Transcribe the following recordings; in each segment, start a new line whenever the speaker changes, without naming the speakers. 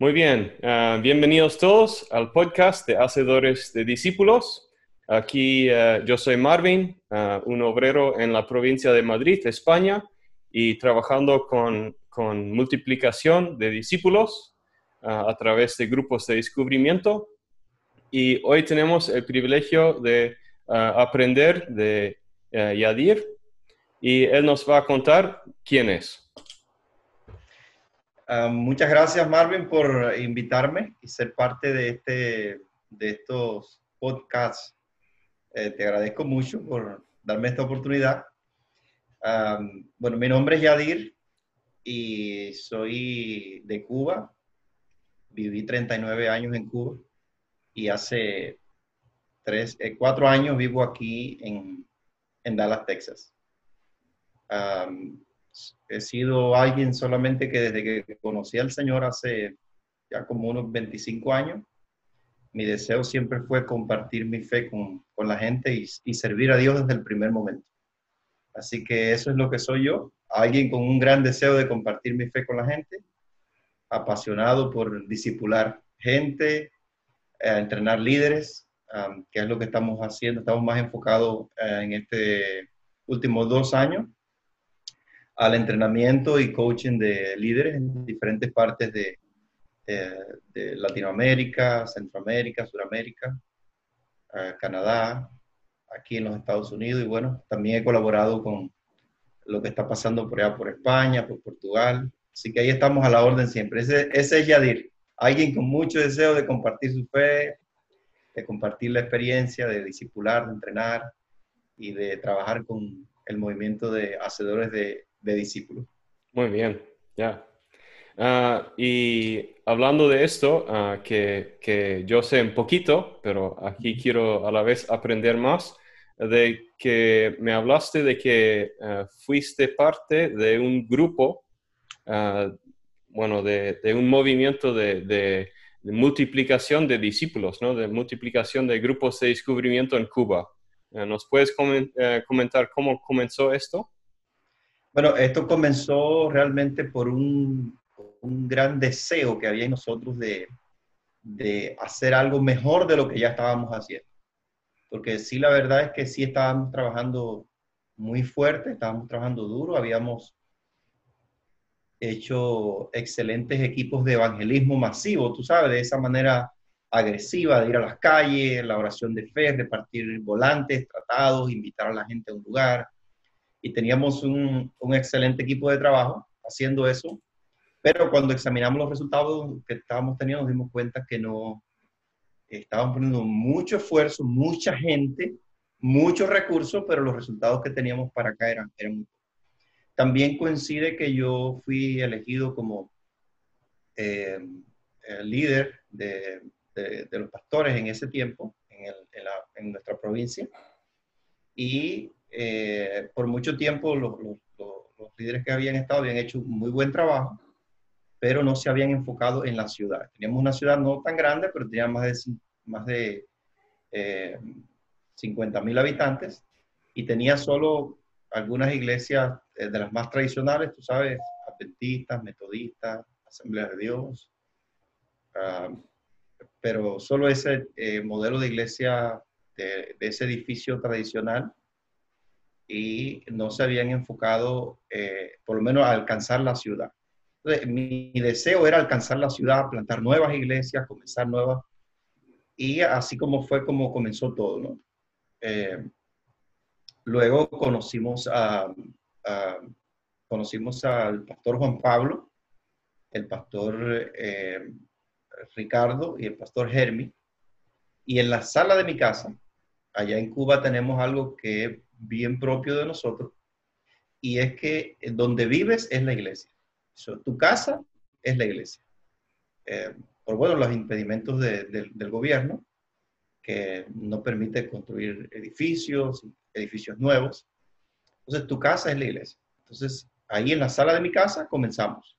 Muy bien, ah, bienvenidos todos al podcast de Hacedores de Discípulos. Aquí uh, yo soy Marvin, uh, un obrero en la provincia de Madrid, España, y trabajando con, con multiplicación de discípulos a través de grupos de descubrimiento. Y hoy tenemos el privilegio de aprender de Yadir y él nos va a contar quién es.
Ah, muchas gracias, Marvin, por invitarme y ser parte de, este, de estos podcasts. Eh, te agradezco mucho por darme esta oportunidad. bueno, mi nombre es Yadir y soy de Cuba. Viví 39 años en Cuba y hace tres, eh, cuatro años vivo aquí en Dallas, Texas he sido alguien solamente que desde que conocí al Señor hace ya como unos 25 años, mi deseo siempre fue compartir mi fe con, con la gente y, y, servir a Dios desde el primer momento. Así que eso es lo que soy yo, alguien con un gran deseo de compartir mi fe con la gente, apasionado por discipular gente, eh, entrenar líderes, que es lo que estamos haciendo. Estamos más enfocados eh, en este últimos dos años al entrenamiento y coaching de líderes en diferentes partes de, de, Latinoamérica, Centroamérica, Suramérica, eh, Canadá, aquí en los Estados Unidos y bueno, también he colaborado con lo que está pasando por allá por España, por Portugal. Así que ahí estamos a la orden siempre. Ese, ese es Yadir, alguien con mucho deseo de compartir su fe, de compartir la experiencia, de discipular, de entrenar y de trabajar con el movimiento de hacedores de de discípulos.
Muy bien, ya. Ah, y hablando de esto, ah, que, que, yo sé un poquito, pero aquí quiero a la vez aprender más, de que me hablaste de que ah, fuiste parte de un grupo, bueno, de, de, un movimiento de, de, multiplicación de discípulos, ¿no? De multiplicación de grupos de descubrimiento en Cuba. ¿Nos puedes eh, comentar cómo comenzó esto?
Bueno, esto comenzó realmente por un, un gran deseo que había en nosotros de, de, hacer algo mejor de lo que ya estábamos haciendo. Porque sí, la verdad es que sí estábamos trabajando muy fuerte, estábamos trabajando duro, habíamos hecho excelentes equipos de evangelismo masivo, tú sabes, de esa manera agresiva de ir a las calles, la oración de fe, repartir volantes, tratados, invitar a la gente a un lugar, y teníamos un, un, excelente equipo de trabajo haciendo eso, pero cuando examinamos los resultados que estábamos teniendo nos dimos cuenta que no estábamos poniendo mucho esfuerzo, mucha gente, muchos recursos, pero los resultados que teníamos para acá eran, eran muy También coincide que yo fui elegido como eh, el líder de, de, de, los pastores en ese tiempo, en, el, en, la, en nuestra provincia, y eh, por mucho tiempo los, líderes que habían estado habían hecho muy buen trabajo, pero no se habían enfocado en la ciudad. Teníamos una ciudad no tan grande, pero tenía más de, más de eh, 50 mil habitantes y tenía solo algunas iglesias eh, de las más tradicionales, tú sabes, adventistas, metodistas, Asamblea de Dios, ah, pero solo ese eh, modelo de iglesia de, de, ese edificio tradicional y no se habían enfocado, eh, por lo menos, a alcanzar la ciudad. Entonces, mi, deseo era alcanzar la ciudad, plantar nuevas iglesias, comenzar nuevas, y así como fue como comenzó todo, ¿no? Eh, luego conocimos, a, conocimos al pastor Juan Pablo, el pastor eh, Ricardo y el pastor Germi, y en la sala de mi casa, allá en Cuba tenemos algo que bien propio de nosotros, y es que donde vives es la iglesia. tu casa es la iglesia. Eh, por bueno, los impedimentos del gobierno, que no permite construir edificios, edificios nuevos. Entonces, tu casa es la iglesia. Entonces, ahí en la sala de mi casa comenzamos.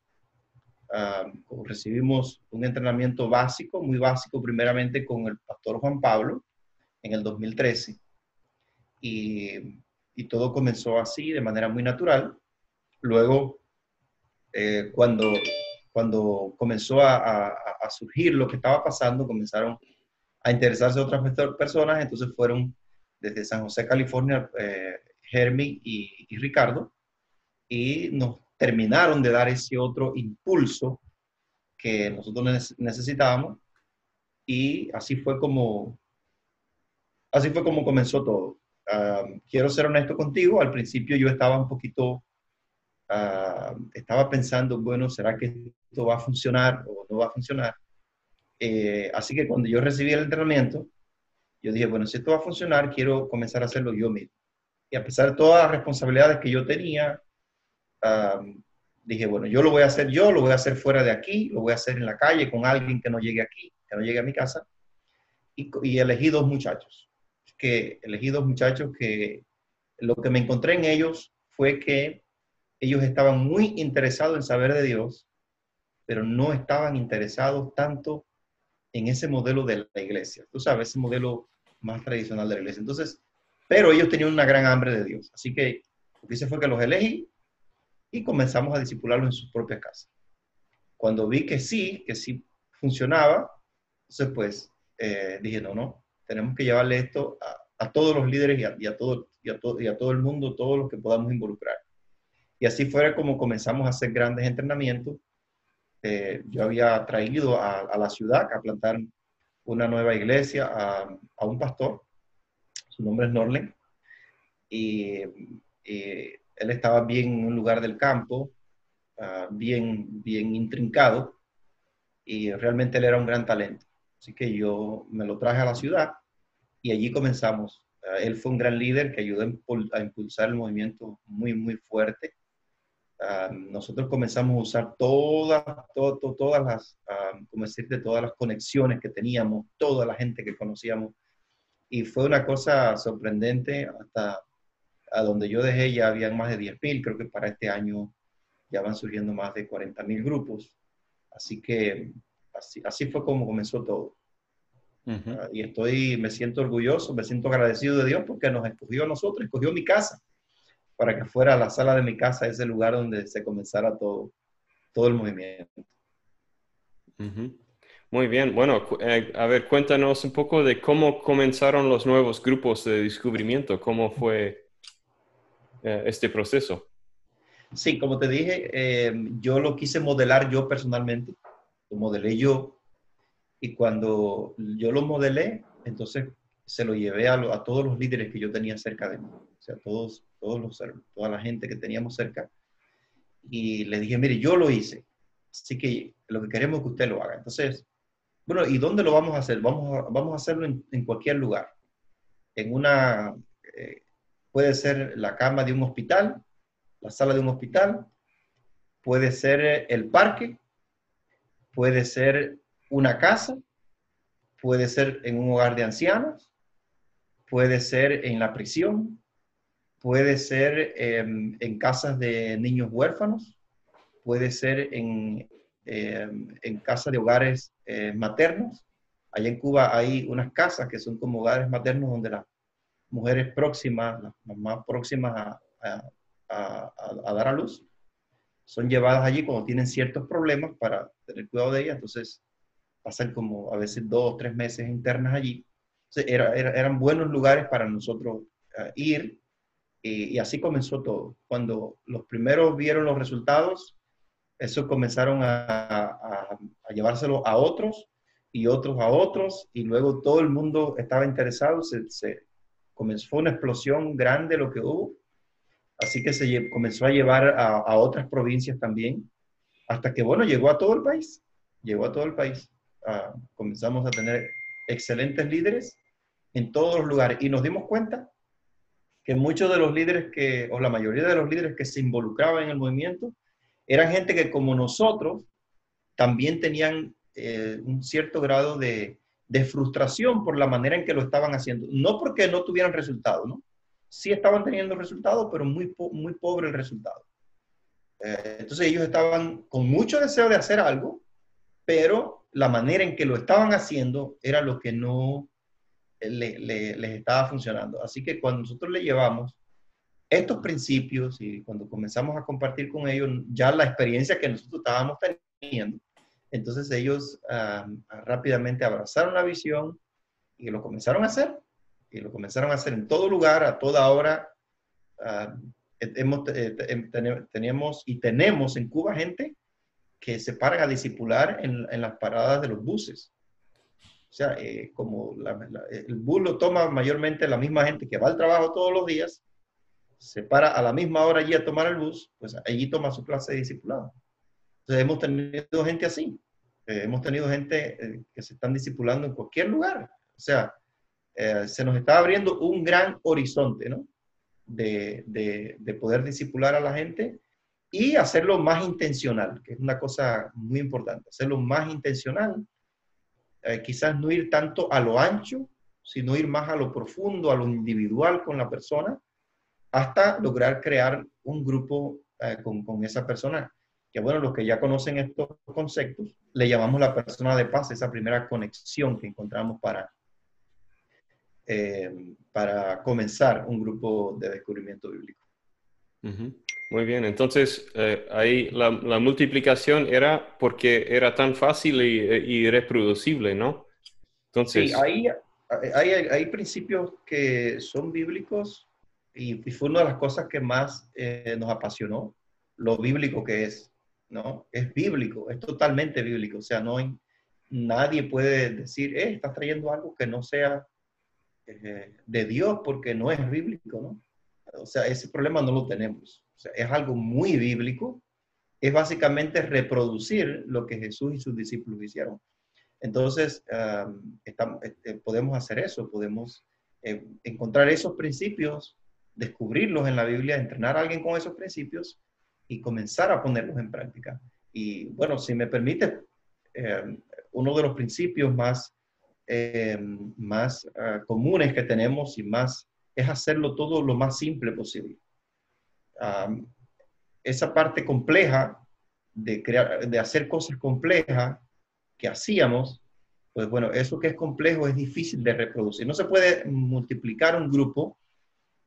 Ah, recibimos un entrenamiento básico, muy básico, primeramente con el pastor Juan Pablo en el 2013 y, todo comenzó así, de manera muy natural. Luego, eh, cuando, cuando comenzó a, a, surgir lo que estaba pasando, comenzaron a interesarse otras personas, entonces fueron desde San José, California, eh, y, Ricardo, y nos terminaron de dar ese otro impulso que nosotros necesitábamos, y así fue como, así fue como comenzó todo. Quiero ser honesto contigo, al principio yo estaba un poquito Ah, estaba pensando, bueno, ¿será que esto va a funcionar o no va a funcionar? Eh, así que cuando yo recibí el entrenamiento, yo dije, bueno, si esto va a funcionar, quiero comenzar a hacerlo yo mismo. Y a pesar de todas las responsabilidades que yo tenía, dije, bueno, yo lo voy a hacer yo, lo voy a hacer fuera de aquí, lo voy a hacer en la calle con alguien que no llegue aquí, que no llegue a mi casa. Y, y elegí dos muchachos, que elegí dos muchachos que lo que me encontré en ellos fue que ellos estaban muy interesados en saber de Dios, pero no estaban interesados tanto en ese modelo de la iglesia. Tú sabes, ese modelo más tradicional de la iglesia. Entonces, pero ellos tenían una gran hambre de Dios. Así que lo que hice fue que los elegí y comenzamos a disipularlos en sus propias casas. Cuando vi que sí, que sí funcionaba, entonces pues eh, dije, no, no, tenemos que llevarle esto a, todos los líderes y a, todo, y, a todo, y a todo el mundo, todos los que podamos involucrar. Y así fue como comenzamos a hacer grandes entrenamientos. Eh, yo había traído a, la ciudad a plantar una nueva iglesia a, un pastor, su nombre es Norlen, y, él estaba bien en un lugar del campo, ah, bien, bien intrincado, y realmente él era un gran talento. Así que yo me lo traje a la ciudad y allí comenzamos. Ah, él fue un gran líder que ayudó a impulsar el movimiento muy, muy fuerte. Ah, nosotros comenzamos a usar todas, todas las, uh, como decirte, todas las conexiones que teníamos, toda la gente que conocíamos. Y fue una cosa sorprendente hasta a donde yo dejé ya habían más de 10.000, creo que para este año ya van surgiendo más de 40.000 grupos. Así que así, así fue como comenzó todo. Y estoy, me siento orgulloso, me siento agradecido de Dios porque nos escogió a nosotros, escogió mi casa para que fuera la sala de mi casa ese lugar donde se comenzara todo, todo el movimiento.
Muy bien, bueno, eh, a ver, cuéntanos un poco de cómo comenzaron los nuevos grupos de descubrimiento, cómo fue eh, este proceso.
Sí, como te dije, eh, yo lo quise modelar yo personalmente, lo modelé yo, y cuando yo lo modelé, entonces se lo llevé a, todos los líderes que yo tenía cerca de mí, o sea, todos todos los, toda la gente que teníamos cerca, y le dije, mire, yo lo hice, así que lo que queremos es que usted lo haga. Entonces, bueno, ¿y dónde lo vamos a hacer? Vamos a, vamos a hacerlo en, cualquier lugar. En una, eh, puede ser la cama de un hospital, la sala de un hospital, puede ser el parque, puede ser una casa, puede ser en un hogar de ancianos, puede ser en la prisión, puede ser em, en casas de niños huérfanos, puede ser en, em, en casas de hogares eh, maternos. Allá en Cuba hay unas casas que son como hogares maternos donde las mujeres próximas, las más próximas a, a, dar a luz, son llevadas allí cuando tienen ciertos problemas para tener cuidado de ellas, entonces pasan como a veces dos o tres meses internas allí. Entonces, eran buenos lugares para nosotros eh, ir y, así comenzó todo. Cuando los primeros vieron los resultados, eso comenzaron a, llevárselo a otros y otros a otros, y luego todo el mundo estaba interesado, se, comenzó una explosión grande lo que hubo, así que se comenzó a llevar a, otras provincias también, hasta que, bueno, llegó a todo el país, llegó a todo el país. Ah, comenzamos a tener excelentes líderes en todos los lugares y nos dimos cuenta que muchos de los líderes que, o la mayoría de los líderes que se involucraban en el movimiento, eran gente que como nosotros también tenían eh, un cierto grado de, de, frustración por la manera en que lo estaban haciendo. No porque no tuvieran resultado, ¿no? Sí estaban teniendo resultados, pero muy, muy pobre el resultado. Eh, entonces ellos estaban con mucho deseo de hacer algo, pero la manera en que lo estaban haciendo era lo que no, le, les estaba funcionando. Así que cuando nosotros le llevamos estos principios y cuando comenzamos a compartir con ellos ya la experiencia que nosotros estábamos teniendo, Entonces ellos rápidamente abrazaron la visión y lo comenzaron a hacer. Y lo comenzaron a hacer en todo lugar, a toda hora. hemos, eh, teníamos y tenemos en Cuba gente que se paran a discipular en, en las paradas de los buses. O sea, eh, como el bus lo toma mayormente la misma gente que va al trabajo todos los días, se para a la misma hora allí a tomar el bus, pues allí toma su clase de discipulado. Entonces hemos tenido gente así. Eh, hemos tenido gente eh, que se están discipulando en cualquier lugar. O sea, se nos está abriendo un gran horizonte, ¿no? De, de, de poder discipular a la gente y hacerlo más intencional, que es una cosa muy importante, hacerlo más intencional eh, quizás no ir tanto a lo ancho, sino ir más a lo profundo, a lo individual con la persona, hasta lograr crear un grupo eh, con, con, esa persona. Que bueno, los que ya conocen estos conceptos, le llamamos la persona de paz, esa primera conexión que encontramos para, eh, para comenzar un grupo de descubrimiento bíblico.
Muy bien, entonces eh, ahí la, multiplicación era porque era tan fácil y, reproducible, ¿no?
Entonces... Sí, hay, hay, principios que son bíblicos y, fue una de las cosas que más eh, nos apasionó, lo bíblico que es, ¿no? Es bíblico, es totalmente bíblico, o sea, no hay, nadie puede decir, eh, estás trayendo algo que no sea eh, de Dios porque no es bíblico, ¿no? O sea, ese problema no lo tenemos es algo muy bíblico. Es básicamente reproducir lo que Jesús y sus discípulos hicieron. Entonces, este, podemos hacer eso, podemos eh, encontrar esos principios, descubrirlos en la Biblia, entrenar a alguien con esos principios y comenzar a ponerlos en práctica. Y bueno, si me permite, em, uno de los principios más, em, más ah, comunes que tenemos y más es hacerlo todo lo más simple posible esa parte compleja de, crear, de hacer cosas complejas que hacíamos, pues bueno, eso que es complejo es difícil de reproducir. No se puede multiplicar un grupo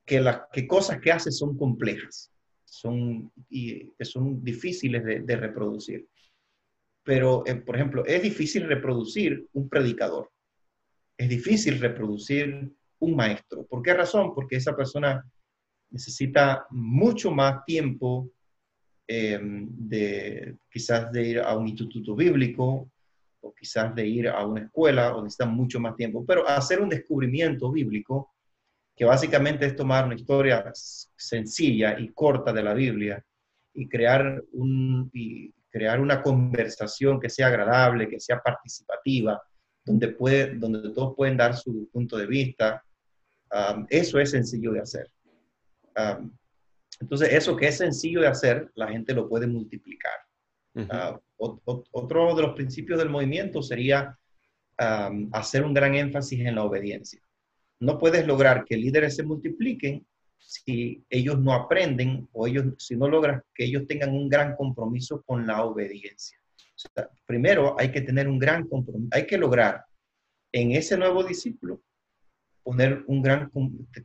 que, las que cosas que hace son complejas, son, y, que son difíciles de, reproducir. Pero, eh, por ejemplo, es difícil reproducir un predicador. Es difícil reproducir un maestro. ¿Por qué razón? Porque esa persona necesita mucho más tiempo eh, de quizás de ir a un instituto bíblico o quizás de ir a una escuela o necesita mucho más tiempo, pero hacer un descubrimiento bíblico que básicamente es tomar una historia sencilla y corta de la Biblia y crear, un, y crear una conversación que sea agradable, que sea participativa, donde, puede, donde todos pueden dar su punto de vista. Um, eso es sencillo de hacer entonces, eso que es sencillo de hacer, la gente lo puede multiplicar. Ah, otro de los principios del movimiento sería hacer un gran énfasis en la obediencia. No puedes lograr que líderes se multipliquen si ellos no aprenden o ellos, si no logras que ellos tengan un gran compromiso con la obediencia. primero hay que tener un gran compromiso, hay que lograr en ese nuevo discípulo poner un gran,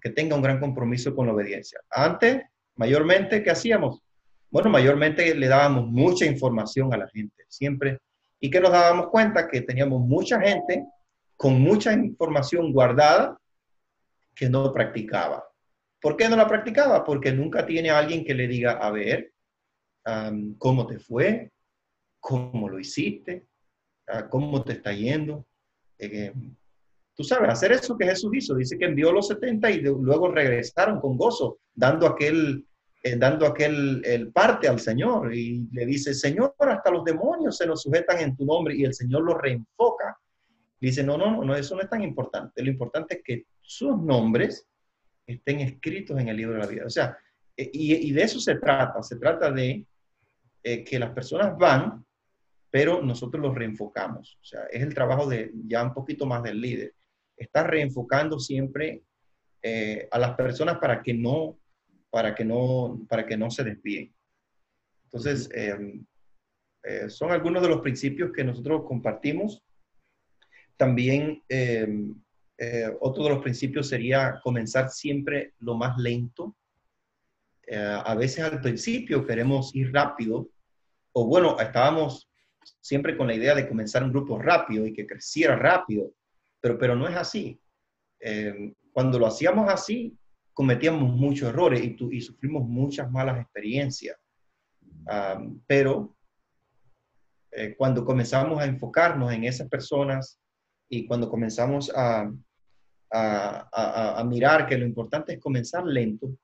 que tenga un gran compromiso con la obediencia. Antes, mayormente, ¿qué hacíamos? Bueno, mayormente le dábamos mucha información a la gente, siempre. Y que nos dábamos cuenta que teníamos mucha gente con mucha información guardada que no practicaba. ¿Por qué no la practicaba? Porque nunca tiene alguien que le diga, a ver, ¿cómo te fue? ¿Cómo lo hiciste? Ah, ¿Cómo te está yendo? Eh, tú sabes, hacer eso que Jesús hizo. Dice que envió los 70 y luego regresaron con gozo, dando aquel, eh, dando aquel el parte al Señor. Y le dice, Señor, hasta los demonios se nos sujetan en tu nombre. Y el Señor lo reenfoca. Dice, no, no, no, eso no es tan importante. Lo importante es que sus nombres estén escritos en el libro de la vida. O sea, eh, y, de eso se trata. Se trata de eh, que las personas van, pero nosotros los reenfocamos. O sea, es el trabajo de ya un poquito más del líder está reenfocando siempre eh, a las personas para que no, para que no, para que no se desvíen. Entonces, em, eh, son algunos de los principios que nosotros compartimos. También em, eh, otro de los principios sería comenzar siempre lo más lento. a veces al principio queremos ir rápido, o bueno, estábamos siempre con la idea de comenzar un grupo rápido y que creciera rápido, pero, pero no es así. Eh, cuando lo hacíamos así, cometíamos muchos errores y, y sufrimos muchas malas experiencias. Pero eh, cuando comenzamos a enfocarnos en esas personas y cuando comenzamos a, a, mirar que lo importante es comenzar lento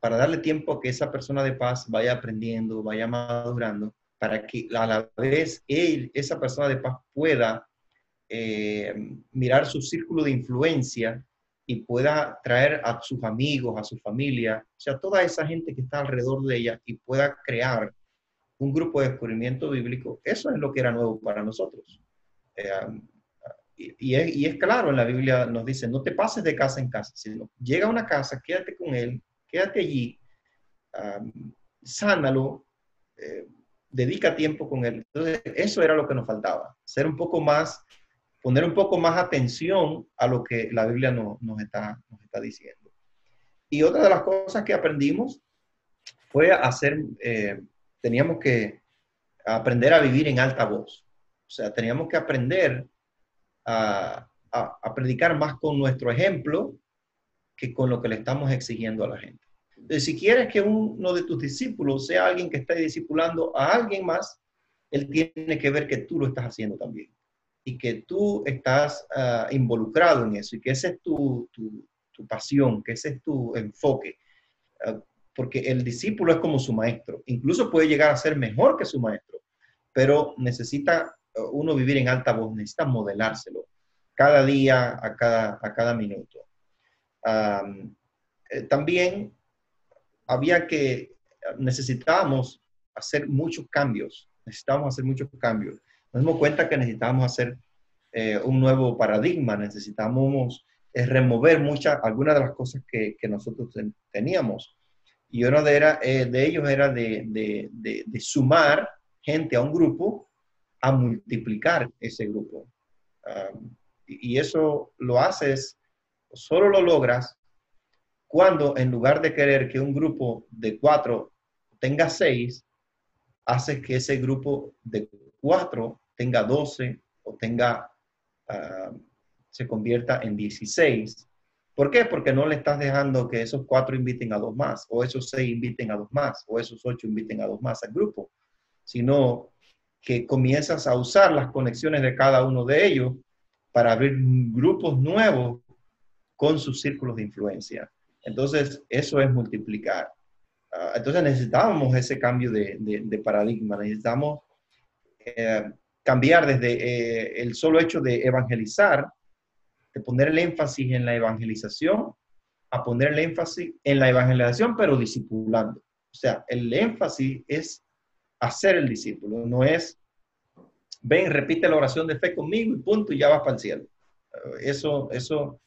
para darle tiempo a que esa persona de paz vaya aprendiendo, vaya madurando, para que a la vez esa persona de paz pueda eh, mirar su círculo de influencia y pueda traer a sus amigos, a su familia, o sea, toda esa gente que está alrededor de ella y pueda crear un grupo de descubrimiento bíblico, eso es lo que era nuevo para nosotros. Eh, y, es, claro, en la Biblia nos dice, no te pases de casa en casa, sino llega a una casa, quédate con él, quédate allí, sánalo, eh, dedica tiempo con él. Entonces, eso era lo que nos faltaba, ser un poco más, poner un poco más atención a lo que la Biblia nos, está, nos está diciendo. Y otra de las cosas que aprendimos fue hacer, eh, teníamos que aprender a vivir en alta voz. O sea, teníamos que aprender a, a, predicar más con nuestro ejemplo que con lo que le estamos exigiendo a la gente. Entonces, si quieres que uno de tus discípulos sea alguien que esté discipulando a alguien más, él tiene que ver que tú lo estás haciendo también y que tú estás ah, involucrado en eso y que esa es tu, tu, pasión, que ese es tu enfoque. Uh, porque el discípulo es como su maestro. Incluso puede llegar a ser mejor que su maestro, pero necesita uh, uno vivir en alta voz, necesita modelárselo cada día, a cada, a cada minuto. Eh, también había que, necesitábamos hacer muchos cambios, necesitábamos hacer muchos cambios. Nos dimos cuenta que necesitábamos hacer eh, un nuevo paradigma, necesitábamos eh, remover muchas, algunas de las cosas que, que nosotros teníamos y uno de, era, eh, de ellos era de, de, de, sumar gente a un grupo a multiplicar ese grupo. y eso lo haces, solo lo logras cuando en lugar de querer que un grupo de cuatro tenga seis, haces que ese grupo de cuatro tenga doce o tenga, se convierta en dieciséis ¿Por qué? Porque no le estás dejando que esos cuatro inviten a dos más, o esos seis inviten a dos más, o esos ocho inviten a dos más al grupo, sino que comienzas a usar las conexiones de cada uno de ellos para abrir grupos nuevos con sus círculos de influencia. Entonces, eso es multiplicar. Ah, entonces, necesitábamos ese cambio de, paradigma, necesitamos eh, cambiar desde eh, el solo hecho de evangelizar de poner el énfasis en la evangelización a poner el énfasis en la evangelización, pero discipulando. O sea, el énfasis es hacer el discípulo, no es, ven, repite la oración de fe conmigo y punto, y ya vas para el cielo. Eso, eso,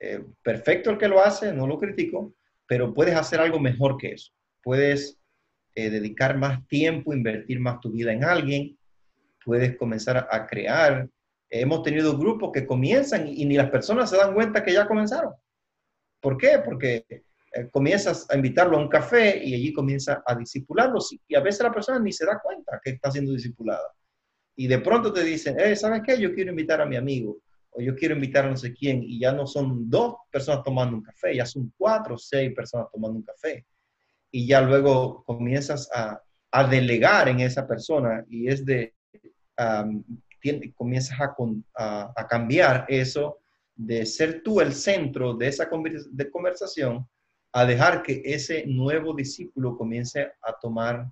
eh, perfecto el que lo hace, no lo critico, pero puedes hacer algo mejor que eso. Puedes eh, dedicar más tiempo, invertir más tu vida en alguien, puedes comenzar a crear Hemos tenido grupos que comienzan y, ni las personas se dan cuenta que ya comenzaron. ¿Por qué? Porque eh, comienzas a invitarlo a un café y allí comienza a disipularlo y a veces la persona ni se da cuenta que está siendo disipulada. Y de pronto te dicen, eh, ¿sabes qué? Yo quiero invitar a mi amigo o yo quiero invitar a no sé quién y ya no son dos personas tomando un café, ya son cuatro o seis personas tomando un café. Y ya luego comienzas a, a delegar en esa persona y es de comienzas a, a, cambiar eso de ser tú el centro de esa de conversación a dejar que ese nuevo discípulo comience a tomar,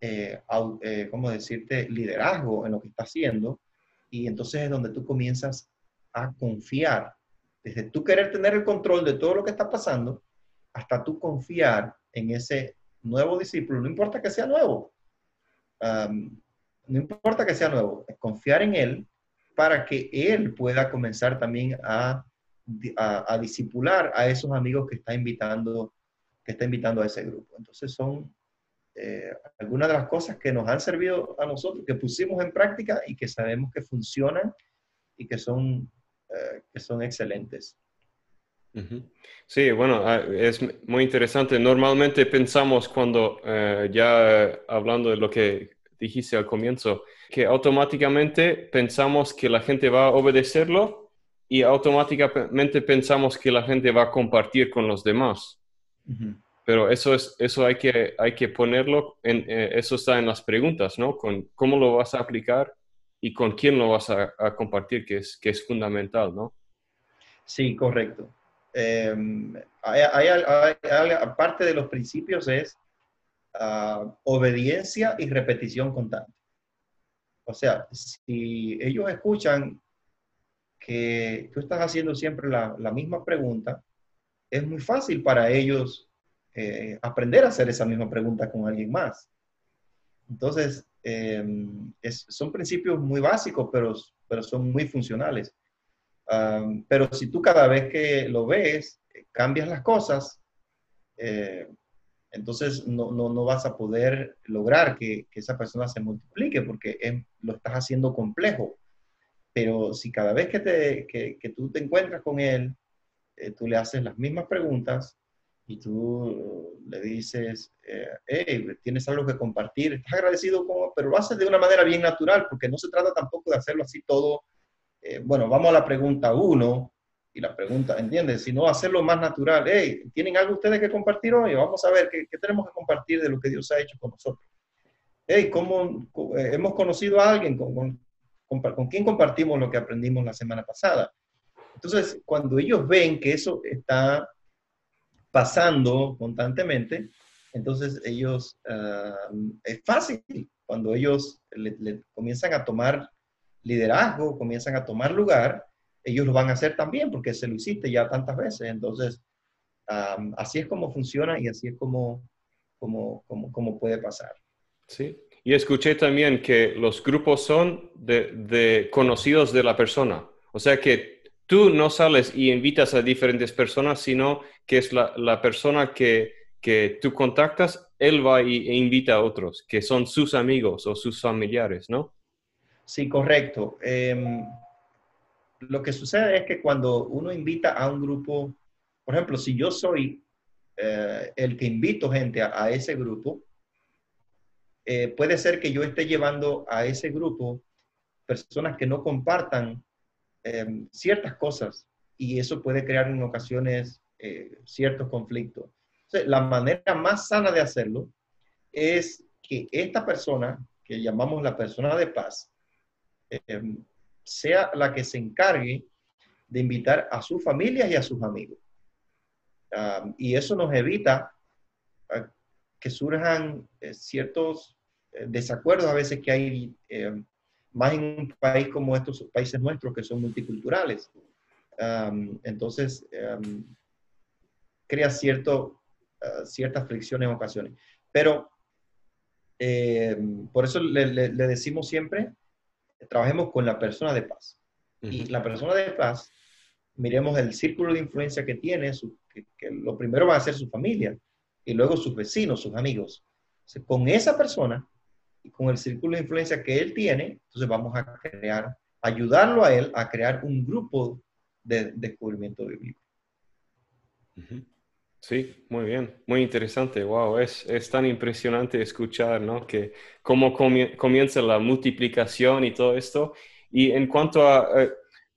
eh, eh, ¿cómo decirte?, liderazgo en lo que está haciendo. Y entonces es donde tú comienzas a confiar. Desde tú querer tener el control de todo lo que está pasando, hasta tú confiar en ese nuevo discípulo, no importa que sea nuevo no importa que sea nuevo, confiar en Él para que Él pueda comenzar también a, a, a disipular a esos amigos que está invitando, que está invitando a ese grupo. Entonces son eh, algunas de las cosas que nos han servido a nosotros, que pusimos en práctica y que sabemos que funcionan y que son, eh, que son excelentes.
Sí, bueno, ah, es muy interesante. Normalmente pensamos cuando eh, ya hablando de lo que dijiste al comienzo, que automáticamente pensamos que la gente va a obedecerlo y automáticamente pensamos que la gente va a compartir con los demás. Pero eso, es, eso hay, que, hay que ponerlo, en, eh, eso está en las preguntas, ¿no? Con cómo lo vas a aplicar y con quién lo vas a, compartir, que es, que es fundamental, ¿no?
Sí, correcto. Em, hay, parte de los principios es ah, obediencia y repetición constante. O sea, si ellos escuchan que tú estás haciendo siempre la, la misma pregunta, es muy fácil para ellos eh, aprender a hacer esa misma pregunta con alguien más. Entonces, em, son principios muy básicos, pero, pero son muy funcionales. pero si tú cada vez que lo ves, cambias las cosas, eh, entonces no, no, no, vas a poder lograr que, que esa persona se multiplique porque lo estás haciendo complejo. Pero si cada vez que, te, que tú te encuentras con él, eh, tú le haces las mismas preguntas y tú le dices, eh, hey, tienes algo que compartir, estás agradecido, con, pero lo haces de una manera bien natural, porque no se trata tampoco de hacerlo así todo. Eh, bueno, vamos a la pregunta uno, y la pregunta, ¿entiendes? Sino hacerlo más natural. Hey, ¿tienen algo ustedes que compartir hoy? Vamos a ver qué, tenemos que compartir de lo que Dios ha hecho con nosotros. Hey, ¿cómo hemos conocido a alguien? ¿Con, con, quién compartimos lo que aprendimos la semana pasada? Entonces, cuando ellos ven que eso está pasando constantemente, entonces ellos, ah, es fácil, cuando ellos comienzan a tomar liderazgo, comienzan a tomar lugar, ellos lo van a hacer también porque se lo hiciste ya tantas veces. Entonces, así es como funciona y así es como, como, como, como, puede pasar.
Sí, y escuché también que los grupos son de, de conocidos de la persona. O sea que tú no sales y invitas a diferentes personas, sino que es la, persona que, que, tú contactas, él va y, e invita a otros, que son sus amigos o sus familiares, ¿no?
Sí, correcto. Em, lo que sucede es que cuando uno invita a un grupo, por ejemplo, si yo soy eh, el que invito gente a, ese grupo, eh, puede ser que yo esté llevando a ese grupo personas que no compartan Em, ciertas cosas y eso puede crear en ocasiones eh, ciertos conflictos. la manera más sana de hacerlo es que esta persona, que llamamos la persona de paz, em, sea la que se encargue de invitar a sus familias y a sus amigos. y eso nos evita que surjan eh, ciertos eh, desacuerdos a veces que hay em, más en un país como estos países nuestros que son multiculturales. entonces, crea cierto, uh, ciertas fricciones en ocasiones. Pero em, por eso le, decimos siempre, trabajemos con la persona de paz. Y la persona de paz, miremos el círculo de influencia que tiene, que, lo primero va a ser su familia y luego sus vecinos, sus amigos. con esa persona con el círculo de influencia que él tiene, entonces vamos a crear, ayudarlo a él a crear un grupo de descubrimiento bíblico.
Sí, muy bien, muy interesante. Wow, es, es tan impresionante escuchar, ¿no? Que cómo comienza la multiplicación y todo esto. Y en cuanto a, eh,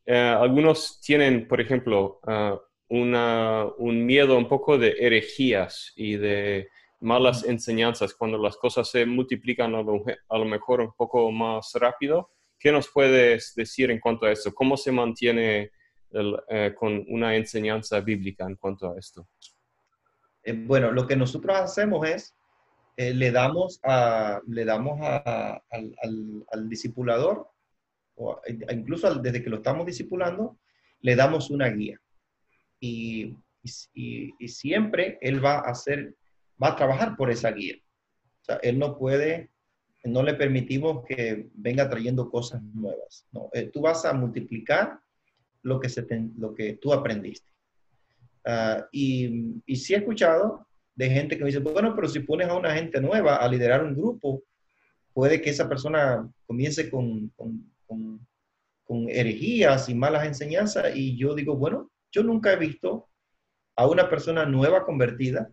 eh, algunos tienen, por ejemplo, uh, una, un miedo un poco de herejías y de malas enseñanzas, cuando las cosas se multiplican a lo, mejor un poco más rápido. ¿Qué nos puedes decir en cuanto a esto? ¿Cómo se mantiene eh, con una enseñanza bíblica en cuanto a esto?
Eh, bueno, lo que nosotros hacemos es, eh, le damos, a, le damos al, al, discipulador, o incluso desde que lo estamos discipulando, le damos una guía. Y, y, siempre él va a hacer va a trabajar por esa guía. O sea, él no puede, no le permitimos que venga trayendo cosas nuevas. No, eh, tú vas a multiplicar lo que, se lo que tú aprendiste. Ah, y, y sí he escuchado de gente que me dice, bueno, pero si pones a una gente nueva a liderar un grupo, puede que esa persona comience con, con, con, con herejías y malas enseñanzas. Y yo digo, bueno, yo nunca he visto a una persona nueva convertida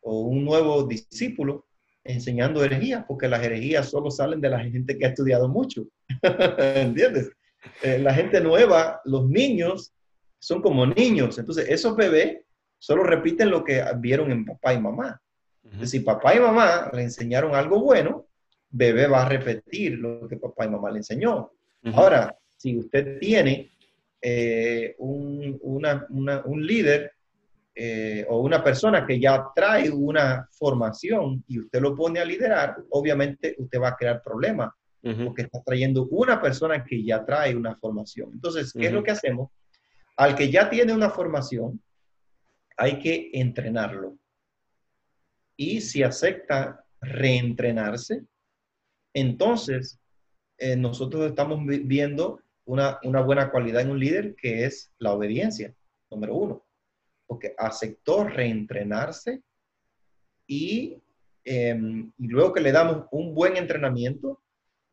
o un nuevo discípulo enseñando herejías, porque las herejías solo salen de la gente que ha estudiado mucho. ¿Entiendes? Eh, la gente nueva, los niños, son como niños. Entonces, esos bebés solo repiten lo que vieron en papá y mamá. Si papá y mamá le enseñaron algo bueno, bebé va a repetir lo que papá y mamá le enseñó. Ahora, si usted tiene eh, un, un, líder eh, o una persona que ya trae una formación y usted lo pone a liderar, obviamente usted va a crear problemas porque está trayendo una persona que ya trae una formación. Entonces, ¿qué es lo que hacemos? Al que ya tiene una formación, hay que entrenarlo. Y si acepta reentrenarse, entonces eh, nosotros estamos viendo una, buena cualidad en un líder que es la obediencia, número uno, porque aceptó reentrenarse y, em, y luego que le damos un buen entrenamiento,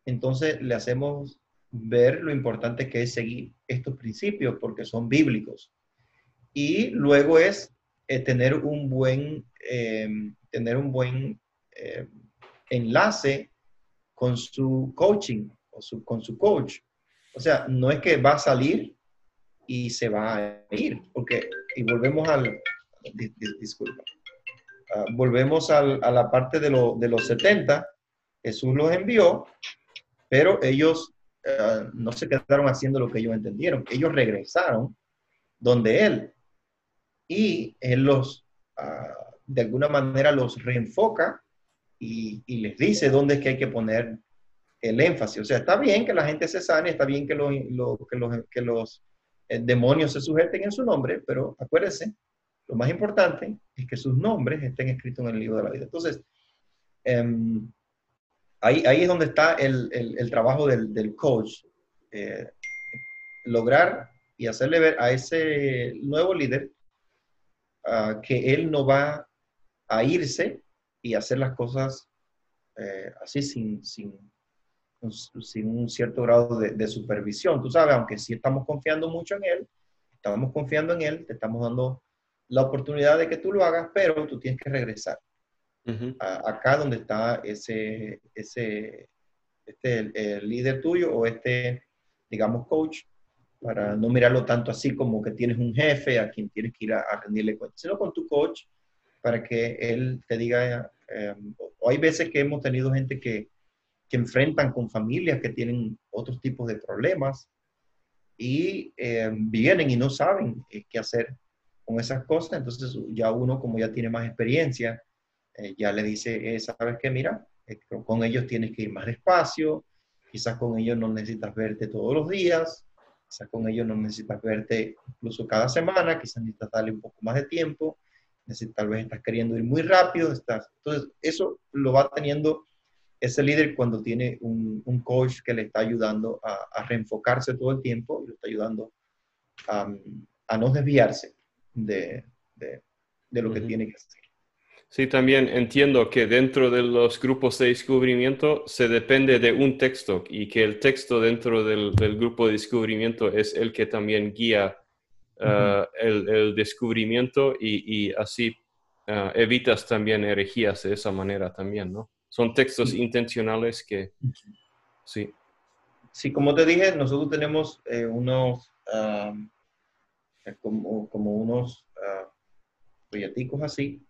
entonces le hacemos ver lo importante que es seguir estos principios porque son bíblicos. Y luego es eh, tener un buen, em, tener un buen em, enlace con su coaching o su, con su coach. O sea, no es que va a salir y se va a ir, porque, y volvemos al, disculpa, ah, volvemos a la parte de, de los 70, Jesús los envió, pero ellos eh, no se quedaron haciendo lo que ellos entendieron. Ellos regresaron donde Él y los, ah, de alguna manera, los reenfoca y, les dice dónde es que hay que poner el énfasis. O sea, está bien que la gente se sane, está bien que, que los, que los eh, demonios se sujeten en su nombre, pero acuérdense, lo más importante es que sus nombres estén escritos en el libro de la vida. Entonces, em, ahí, es donde está el, trabajo del, coach. Eh, lograr y hacerle ver a ese nuevo líder uh, que él no va a irse y hacer las cosas eh, así sin, un cierto grado de, de, supervisión. Tú sabes, aunque sí estamos confiando mucho en él, estamos confiando en él, te estamos dando la oportunidad de que tú lo hagas, pero tú tienes que regresar acá donde está ese, ese este, el, líder tuyo o este, digamos, coach, para no mirarlo tanto así como que tienes un jefe a quien tienes que ir a, rendirle cuenta, sino con tu coach para que él te diga, eh, o hay veces que hemos tenido gente que, que enfrentan con familias que tienen otros tipos de problemas y eh, vienen y no saben eh, qué hacer con esas cosas, entonces ya uno como ya tiene más experiencia, eh, ya le dice, eh, sabes que mira, eh, con ellos tienes que ir más despacio, quizás con ellos no necesitas verte todos los días, quizás con ellos no necesitas verte incluso cada semana, quizás necesitas darle un poco más de tiempo, tal vez estás queriendo ir muy rápido, estás, entonces eso lo va teniendo ese líder cuando tiene un, un coach que le está ayudando a, a, reenfocarse todo el tiempo y lo está ayudando a, a no desviarse de, de, de lo que tiene que hacer.
Sí, también entiendo que dentro de los grupos de descubrimiento se depende de un texto y que el texto dentro del, grupo de descubrimiento es el que también guía uh, el, descubrimiento y, así uh, evitas también herejías de esa manera también, ¿no? Son textos intencionales que, sí.
Sí, como te dije, nosotros tenemos eh, unos, ah, como, como, unos uh, así,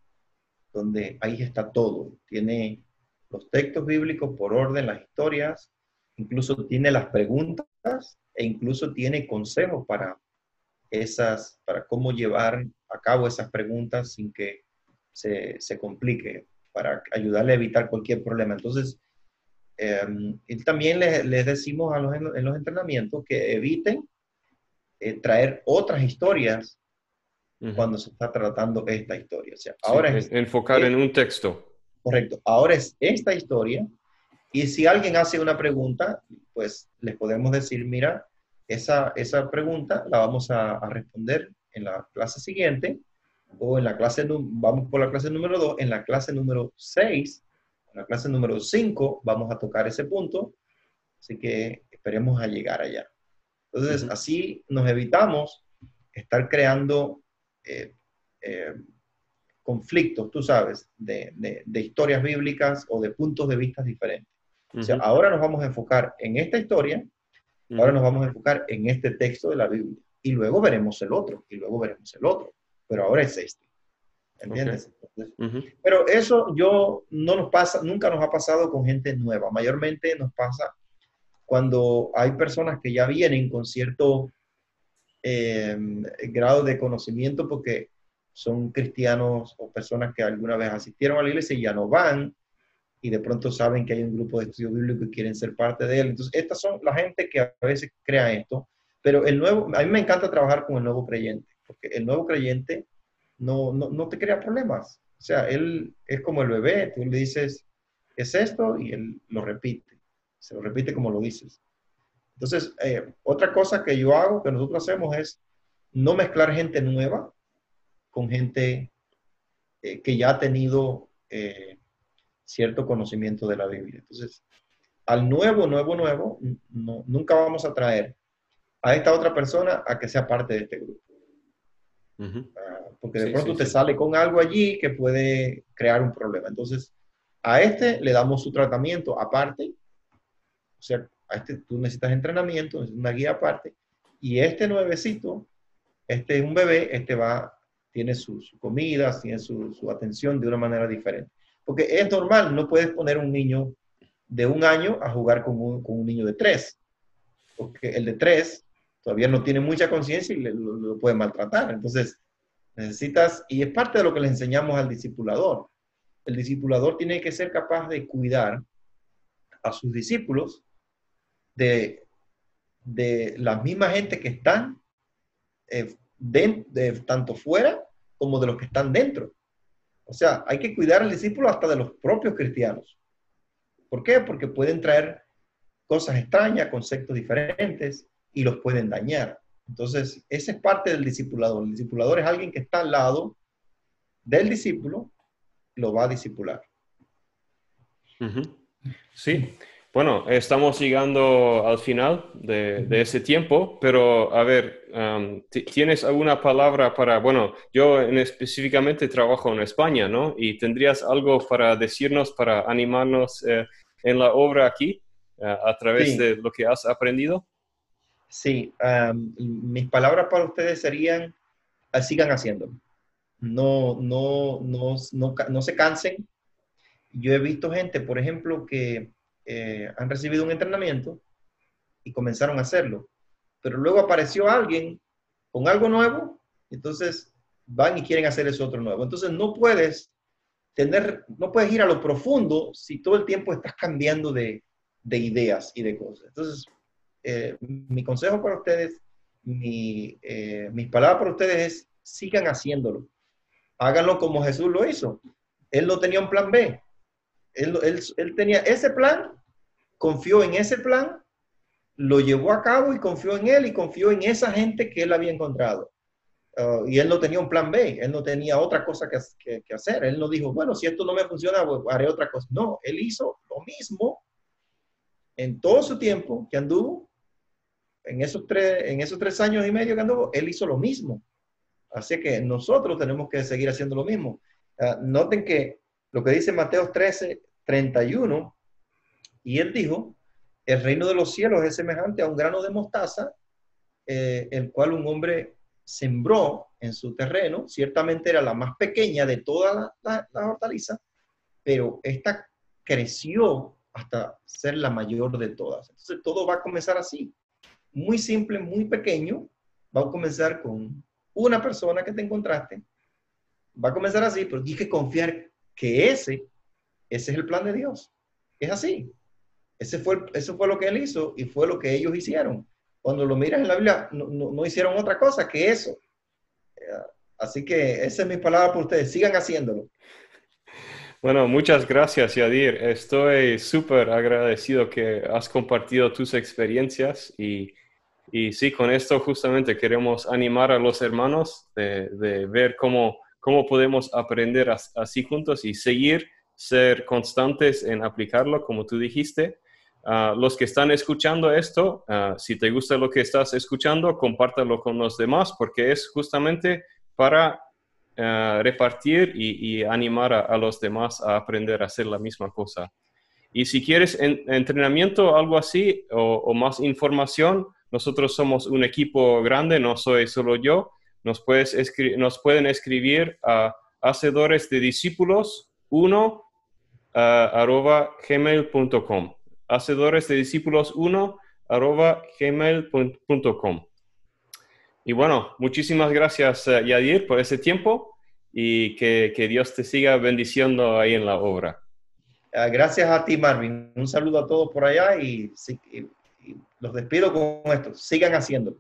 donde ahí está todo. Tiene los textos bíblicos por orden, las historias, incluso tiene las preguntas e incluso tiene consejos para esas, para cómo llevar a cabo esas preguntas sin que se, se complique, para ayudarle a evitar cualquier problema. Entonces, eh, también les, decimos a los, en los entrenamientos que eviten eh, traer otras historias cuando se está tratando esta historia. O sea, ahora
es, enfocar en un texto.
Correcto. Ahora es esta historia y si alguien hace una pregunta, pues les podemos decir, mira, esa, esa pregunta la vamos a, responder en la clase siguiente o en la clase, vamos por la clase número 2, en la clase número 6, en la clase número 5 vamos a tocar ese punto, así que esperemos a llegar allá. Entonces, así nos evitamos estar creando eh, eh, conflictos, tú sabes, de, de, historias bíblicas o de puntos de vista diferentes. O sea, ahora nos vamos a enfocar en esta historia, ahora nos vamos a enfocar en este texto de la Biblia, y luego veremos el otro, y luego veremos el otro, pero ahora es este. ¿Entiendes? Pero eso yo no nos pasa, nunca nos ha pasado con gente nueva. Mayormente nos pasa cuando hay personas que ya vienen con cierto em, grado de conocimiento porque son cristianos o personas que alguna vez asistieron a la iglesia y ya no van y de pronto saben que hay un grupo de estudio bíblico y quieren ser parte de él. Entonces, estas son la gente que a veces crea esto, pero el nuevo, a mí me encanta trabajar con el nuevo creyente, porque el nuevo creyente no, no, no te crea problemas. O sea, él es como el bebé, tú le dices, es esto, y él lo repite. Se lo repite como lo dices. Entonces, eh, otra cosa que yo hago, que nosotros hacemos, es no mezclar gente nueva con gente eh, que ya ha tenido eh, cierto conocimiento de la Biblia. Entonces, al nuevo, nuevo, nuevo, nunca vamos a traer a esta otra persona a que sea parte de este grupo. Ah, porque de pronto te sale con algo allí que puede crear un problema. Entonces, a este le damos su tratamiento aparte. O sea, a este tú necesitas entrenamiento, necesitas una guía aparte. Y este nuevecito, este es un bebé, este va, tiene su, comida, tiene su, su, atención de una manera diferente. Porque es normal, no puedes poner un niño de un año a jugar con un, con un niño de tres. Porque el de tres todavía no tiene mucha conciencia y lo, puede maltratar. Entonces, necesitas, y es parte de lo que le enseñamos al discipulador. El discipulador tiene que ser capaz de cuidar a sus discípulos de, de la misma gente que están eh, de, tanto fuera como de los que están dentro. O sea, hay que cuidar al discípulo hasta de los propios cristianos. ¿Por qué? Porque pueden traer cosas extrañas, conceptos diferentes, y los pueden dañar. Entonces, esa es parte del discipulador. El discipulador es alguien que está al lado del discípulo, lo va a discipular.
Sí, bueno, estamos llegando al final de, ese tiempo, pero a ver, um, ¿tienes alguna palabra para, bueno, yo en específicamente trabajo en España, ¿no? Y tendrías algo para decirnos, para animarnos eh, en la obra aquí, eh, a través de lo que has aprendido.
Sí, mis palabras para ustedes serían, sigan haciéndolo. No, no, no, no, se cansen. Yo he visto gente, por ejemplo, que eh, han recibido un entrenamiento y comenzaron a hacerlo, pero luego apareció alguien con algo nuevo, entonces van y quieren hacer eso otro nuevo. Entonces no puedes tener, no puedes ir a lo profundo si todo el tiempo estás cambiando de, de ideas y de cosas. Entonces, eh, mi consejo para ustedes, eh, mis palabras para ustedes es, sigan haciéndolo. Háganlo como Jesús lo hizo. Él no tenía un plan B. Él, tenía ese plan, confió en ese plan, lo llevó a cabo y confió en él y confió en esa gente que él había encontrado. Uh, y él no tenía un plan B, él no tenía otra cosa que, que, hacer. Él no dijo, bueno, si esto no me funciona, pues haré otra cosa. No, él hizo lo mismo en todo su tiempo que anduvo en esos, tres, en esos tres años y medio que anduvo, él hizo lo mismo. Así que nosotros tenemos que seguir haciendo lo mismo. Ah, noten que lo que dice Mateo 13, 31, y él dijo, el reino de los cielos es semejante a un grano de mostaza, eh, el cual un hombre sembró en su terreno, ciertamente era la más pequeña de toda la, la hortaliza, pero esta creció hasta ser la mayor de todas. Entonces todo va a comenzar así muy simple, muy pequeño. Va a comenzar con una persona que te encontraste. Va a comenzar así, pero tienes que confiar que ese, ese es el plan de Dios. Es así. Ese fue, eso fue lo que él hizo y fue lo que ellos hicieron. Cuando lo miras en la Biblia, no, no, hicieron otra cosa que eso. Así que esa es mi palabra por ustedes. Sigan haciéndolo.
Bueno, muchas gracias, Yadir. Estoy súper agradecido que has compartido tus experiencias y y sí, con esto justamente queremos animar a los hermanos de, ver cómo, cómo podemos aprender así juntos y seguir, ser constantes en aplicarlo, como tú dijiste. Uh, los que están escuchando esto, uh, si te gusta lo que estás escuchando, compártelo con los demás porque es justamente para eh, repartir y, animar a, los demás a aprender a hacer la misma cosa. Y si quieres entrenamiento, algo así, o, más información, nosotros somos un equipo grande, no soy solo yo. Nos, puedes nos pueden escribir a hacedores de discípulos 1 arroba gmail.com. Hacedores de discípulos 1 arroba gmail.com. Y bueno, muchísimas gracias, eh, Yadir, por ese tiempo y que, que Dios te siga bendiciendo ahí en la obra.
Ah, gracias a ti, Marvin. Un saludo a todos por allá y, y los despido con esto. Sigan haciéndolo.